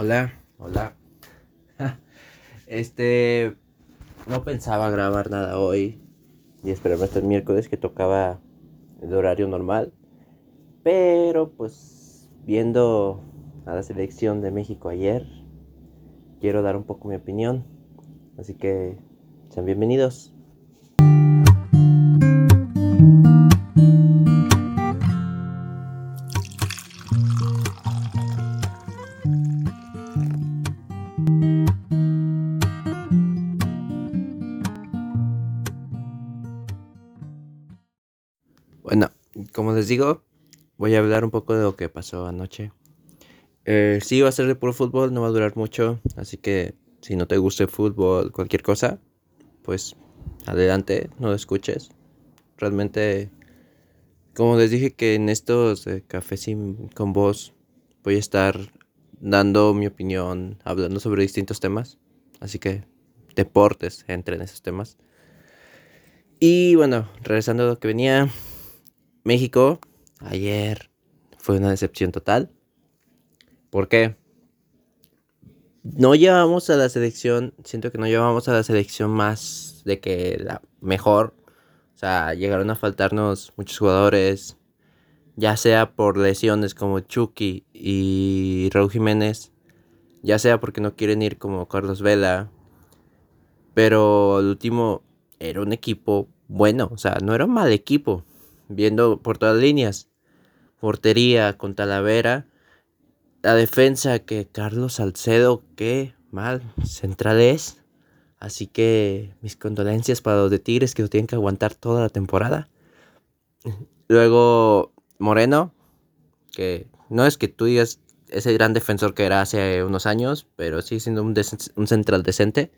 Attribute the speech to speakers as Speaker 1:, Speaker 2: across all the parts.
Speaker 1: Hola, hola. Este, no pensaba grabar nada hoy y esperarme hasta el miércoles que tocaba el horario normal. Pero pues viendo a la selección de México ayer, quiero dar un poco mi opinión. Así que sean bienvenidos. Les digo, voy a hablar un poco de lo que pasó anoche. Eh, sí, va a ser de puro fútbol, no va a durar mucho, así que si no te gusta el fútbol, cualquier cosa, pues adelante, no lo escuches. Realmente, como les dije que en estos eh, cafés con voz voy a estar dando mi opinión, hablando sobre distintos temas, así que deportes entren en esos temas. Y bueno, regresando a lo que venía, México ayer fue una decepción total. ¿Por qué? No llevamos a la selección, siento que no llevamos a la selección más de que la mejor. O sea, llegaron a faltarnos muchos jugadores, ya sea por lesiones como Chucky y Raúl Jiménez, ya sea porque no quieren ir como Carlos Vela. Pero el último era un equipo bueno, o sea, no era un mal equipo viendo por todas las líneas. Portería con Talavera. La defensa que Carlos Salcedo, qué mal central es. Así que mis condolencias para los de Tigres que lo tienen que aguantar toda la temporada. Luego Moreno, que no es que tú digas ese gran defensor que era hace unos años, pero sigue siendo un, un central decente.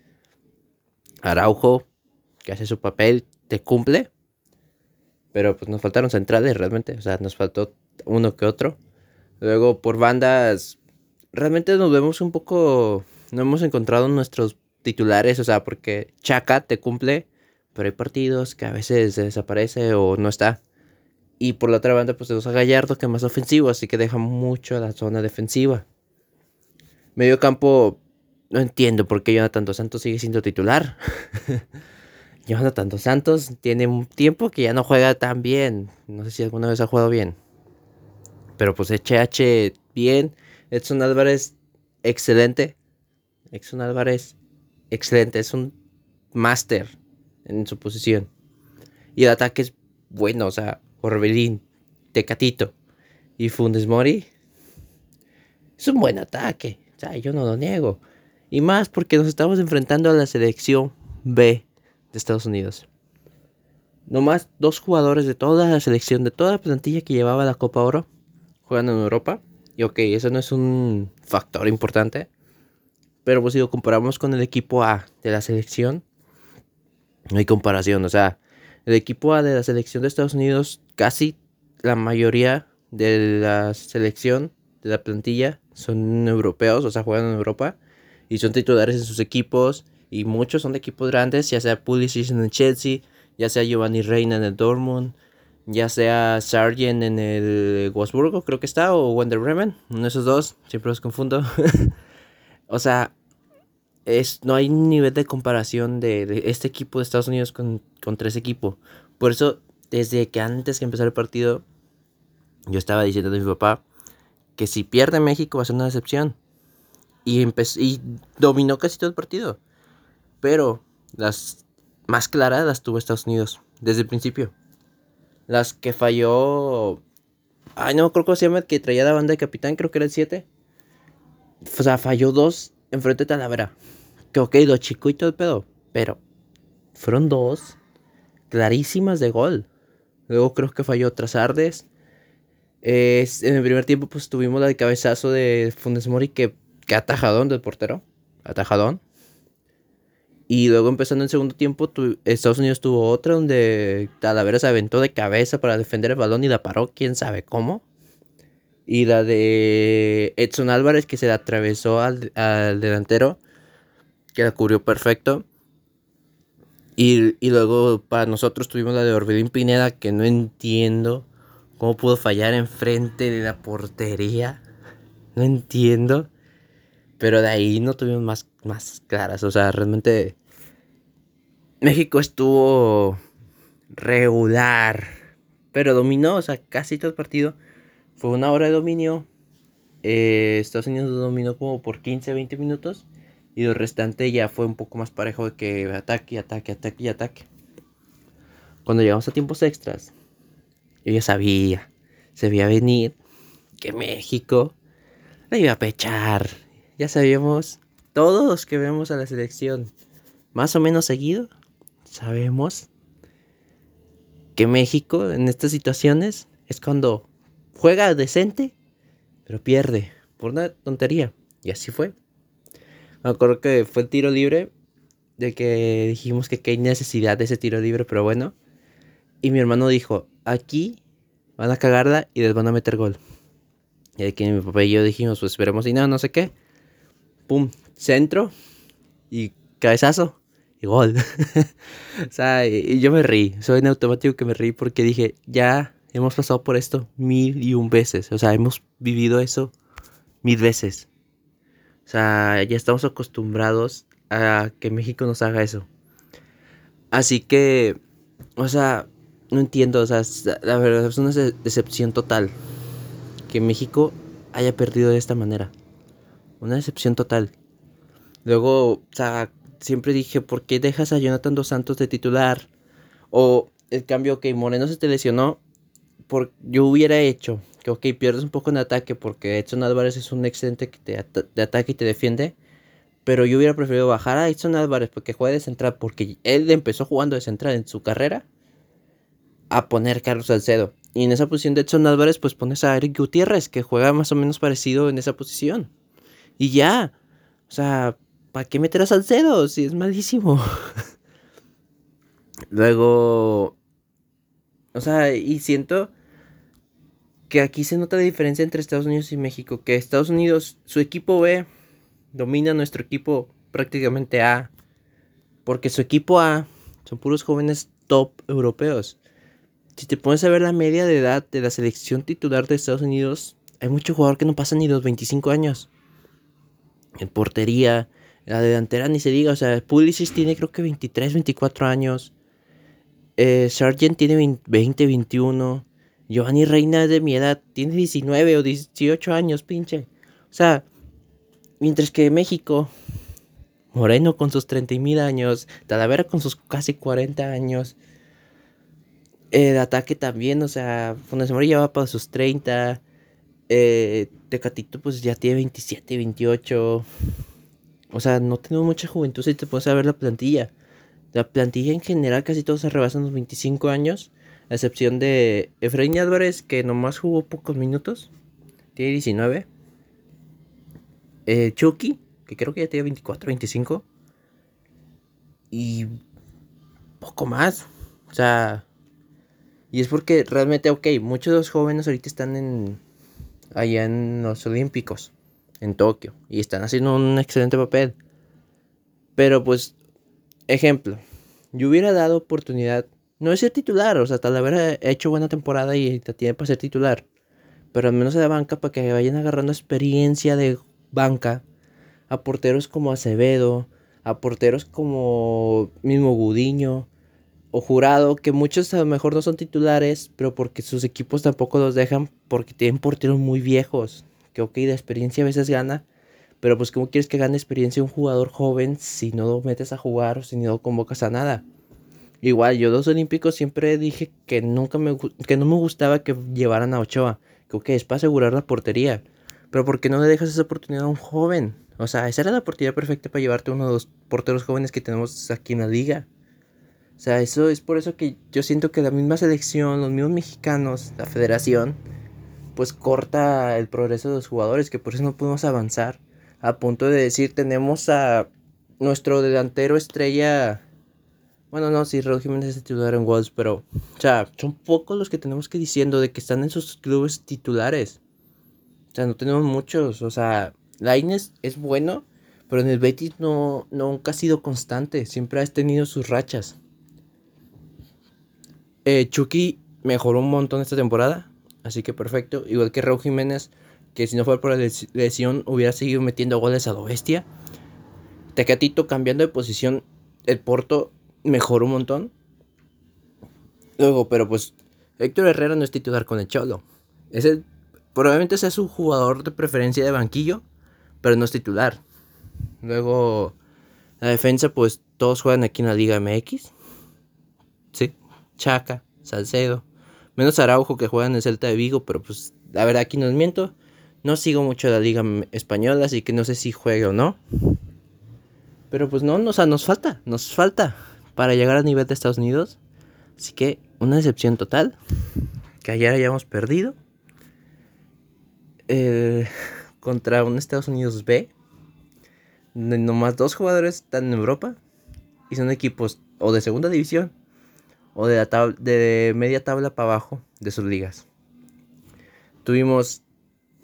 Speaker 1: Araujo, que hace su papel, te cumple. Pero pues nos faltaron centrales realmente. O sea, nos faltó uno que otro. Luego por bandas. Realmente nos vemos un poco. No hemos encontrado nuestros titulares. O sea, porque Chaca te cumple. Pero hay partidos que a veces desaparece o no está. Y por la otra banda, pues tenemos a Gallardo, que es más ofensivo. Así que deja mucho la zona defensiva. Medio campo. No entiendo por qué Jonathan Dos Santos sigue siendo titular. Jonathan Dos Santos tiene un tiempo que ya no juega tan bien. No sé si alguna vez ha jugado bien. Pero pues HH bien. Edson Álvarez excelente. Edson Álvarez excelente. Es un máster en su posición. Y el ataque es bueno. O sea, Orbelín, Tecatito y Fundes Mori. Es un buen ataque. O sea, yo no lo niego. Y más porque nos estamos enfrentando a la selección B de Estados Unidos. Nomás dos jugadores de toda la selección, de toda la plantilla que llevaba la Copa Oro, juegan en Europa. Y ok, eso no es un factor importante. Pero pues si lo comparamos con el equipo A de la selección, no hay comparación. O sea, el equipo A de la selección de Estados Unidos, casi la mayoría de la selección, de la plantilla, son europeos, o sea, juegan en Europa. Y son titulares en sus equipos y muchos son de equipos grandes, ya sea Pulisic en el Chelsea, ya sea Giovanni Reina en el Dortmund, ya sea Sargent en el Wolfsburgo, creo que está, o Wender Bremen, uno de esos dos, siempre los confundo. o sea, es, no hay nivel de comparación de, este equipo de Estados Unidos con, contra ese equipo. Por eso, desde que antes que empezara el partido, yo estaba diciendo a mi papá que si pierde México va a ser una decepción. Y, y dominó casi todo el partido. Pero las más claras las tuvo Estados Unidos desde el principio. Las que falló. Ay, no acuerdo cómo se llama, que traía la banda de capitán, creo que era el 7. O sea, falló dos enfrente de Talavera. Que ok, lo chico y todo el pedo. Pero fueron dos clarísimas de gol. Luego creo que falló Trazardes. en el primer tiempo, pues tuvimos la de cabezazo de Fundes Mori que, que atajadón del portero. Atajadón. Y luego empezando el segundo tiempo, Estados Unidos tuvo otra donde Talavera se aventó de cabeza para defender el balón y la paró, quién sabe cómo. Y la de Edson Álvarez que se la atravesó al, delantero, que la cubrió perfecto. Y, y, luego para nosotros tuvimos la de Orbelín Pineda, que no entiendo cómo pudo fallar enfrente de la portería. No entiendo. Pero de ahí no tuvimos más, más claras. O sea, realmente México estuvo regular. Pero dominó, o sea, casi todo el partido. Fue una hora de dominio. Eh, Estados Unidos dominó como por 15, 20 minutos. Y el restante ya fue un poco más parejo de que ataque, ataque, ataque y ataque. Cuando llegamos a tiempos extras, yo ya sabía, se veía venir que México la iba a pechar. Ya sabíamos, todos que vemos a la selección más o menos seguido, sabemos que México en estas situaciones es cuando juega decente, pero pierde por una tontería. Y así fue. Me acuerdo que fue el tiro libre, de que dijimos que hay necesidad de ese tiro libre, pero bueno. Y mi hermano dijo, aquí van a cagarla y les van a meter gol. Y aquí mi papá y yo dijimos, pues esperemos y no, no sé qué. Pum, centro y cabezazo y gol. o sea, y yo me reí, soy en automático que me reí porque dije, ya hemos pasado por esto mil y un veces. O sea, hemos vivido eso mil veces. O sea, ya estamos acostumbrados a que México nos haga eso. Así que, o sea, no entiendo, o sea, la verdad es una decepción total que México haya perdido de esta manera. Una decepción total. Luego, o sea, siempre dije, ¿por qué dejas a Jonathan Dos Santos de titular? O el cambio, que Moreno se te lesionó, por, yo hubiera hecho que, ok, pierdes un poco en ataque porque Edson Álvarez es un excelente que te de ataque y te defiende. Pero yo hubiera preferido bajar a Edson Álvarez porque juega de central, porque él empezó jugando de central en su carrera, a poner Carlos Salcedo. Y en esa posición de Edson Álvarez, pues pones a Eric Gutiérrez, que juega más o menos parecido en esa posición. Y ya. O sea, ¿para qué meter a Salcedo si es malísimo? Luego. O sea, y siento que aquí se nota la diferencia entre Estados Unidos y México. Que Estados Unidos, su equipo B, domina nuestro equipo prácticamente A. Porque su equipo A son puros jóvenes top europeos si te pones a ver la media de edad de la selección titular de Estados Unidos, hay mucho jugador que no pasa ni los 25 años. En portería, la delantera ni se diga, o sea, Pulisic tiene creo que 23, 24 años. Eh, Sargent tiene 20, 21. Giovanni Reina de mi edad tiene 19 o 18 años, pinche. O sea, mientras que México, Moreno con sus 30 mil años, Talavera con sus casi 40 años, el ataque también, o sea, Funes Mori ya va para sus 30. Eh, Tecatito pues ya tiene 27, 28. O sea, no tenemos mucha juventud si te puedes ver la plantilla. La plantilla en general casi todos se rebasan los 25 años. A excepción de Efraín Álvarez, que nomás jugó pocos minutos. Tiene 19. Eh, Chucky, que creo que ya tiene 24, 25. Y poco más. O sea, y es porque realmente, ok, muchos de los jóvenes ahorita están en allá en los Olímpicos, en Tokio, y están haciendo un excelente papel. Pero pues, ejemplo, yo hubiera dado oportunidad, no es ser titular, o sea, tal vez hecho buena temporada y te tiene para ser titular, pero al menos de la banca para que vayan agarrando experiencia de banca a porteros como Acevedo, a porteros como mismo Gudiño, o jurado, que muchos a lo mejor no son titulares, pero porque sus equipos tampoco los dejan, porque tienen porteros muy viejos, que ok, de experiencia a veces gana, pero pues ¿cómo quieres que gane experiencia un jugador joven si no lo metes a jugar o si no lo convocas a nada? Igual, yo dos olímpicos siempre dije que nunca me, que no me gustaba que llevaran a Ochoa, que ok, es para asegurar la portería, pero ¿por qué no le dejas esa oportunidad a un joven? O sea, esa era la oportunidad perfecta para llevarte uno de los porteros jóvenes que tenemos aquí en la liga. O sea, eso es por eso que yo siento que la misma selección, los mismos mexicanos, la federación, pues corta el progreso de los jugadores, que por eso no podemos avanzar. A punto de decir, tenemos a nuestro delantero estrella. Bueno, no, sí, Raúl Jiménez es titular en Wolves, pero, o sea, son pocos los que tenemos que diciendo de que están en sus clubes titulares. O sea, no tenemos muchos. O sea, Laines es bueno, pero en el Betis no, nunca ha sido constante. Siempre ha tenido sus rachas. Eh, Chucky mejoró un montón esta temporada. Así que perfecto. Igual que Raúl Jiménez. que si no fuera por la lesión hubiera seguido metiendo goles a lo bestia. Tecatito cambiando de posición, el Porto mejoró un montón. Luego, pero pues Héctor Herrera no es titular con el Cholo. Es probablemente sea su jugador de preferencia de banquillo, pero no es titular. Luego, la defensa, pues todos juegan aquí en la Liga MX. Sí, Chaca, Salcedo. Menos Araujo que juega en el Celta de Vigo, pero pues la verdad aquí no miento. No sigo mucho la Liga Española, así que no sé si juegue o no. Pero pues no, o sea, nos falta, nos falta para llegar al nivel de Estados Unidos. Así que una decepción total. Que ayer hayamos perdido. Eh, contra un Estados Unidos B. Donde nomás dos jugadores están en Europa. Y son equipos o de segunda división. O de, la de media tabla para abajo de sus ligas. Tuvimos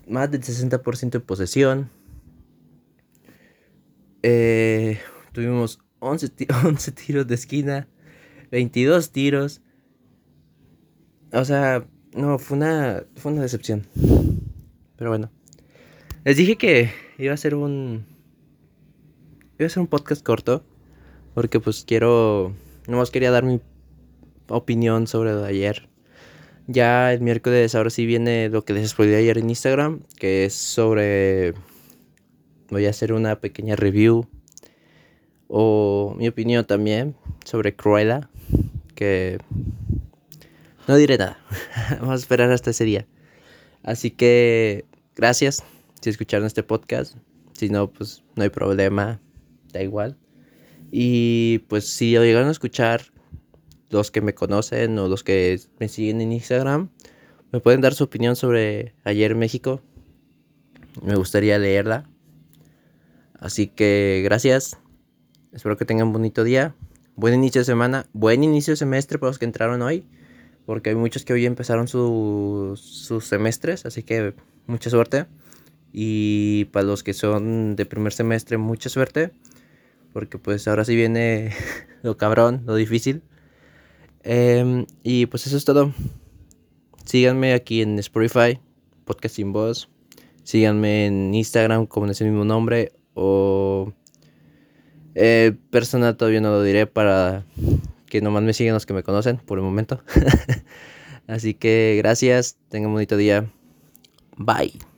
Speaker 1: más del 60% de posesión. Eh, tuvimos 11, 11 tiros de esquina, 22 tiros. O sea, no, fue una, fue una decepción. Pero bueno. Les dije que iba a ser un... Iba a ser un podcast corto. Porque pues quiero... Nomás quería dar mi opinión sobre lo de ayer. Ya el miércoles ahora sí viene lo que les expliqué ayer en Instagram. Que es sobre... Voy a hacer una pequeña review o mi opinión también sobre Cruella, que no diré nada. Vamos a esperar hasta ese día. Así que gracias si escucharon este podcast. Si no, pues no hay problema, da igual. Y pues si llegaron a escuchar los que me conocen o los que me siguen en Instagram, me pueden dar su opinión sobre ayer México. Me gustaría leerla. Así que gracias. Espero que tengan un bonito día. Buen inicio de semana. Buen inicio de semestre para los que entraron hoy. Porque hay muchos que hoy empezaron sus semestres. Así que mucha suerte. Y para los que son de primer semestre, mucha suerte. Porque pues ahora sí viene lo cabrón, lo difícil. Em, y pues eso es todo. Síganme aquí en Spotify, Podcast Sin Voz. Síganme en Instagram como es el mismo nombre. O eh, personal todavía no lo diré para que nomás me sigan los que me conocen por el momento. Así que gracias, tengan un bonito día. Bye.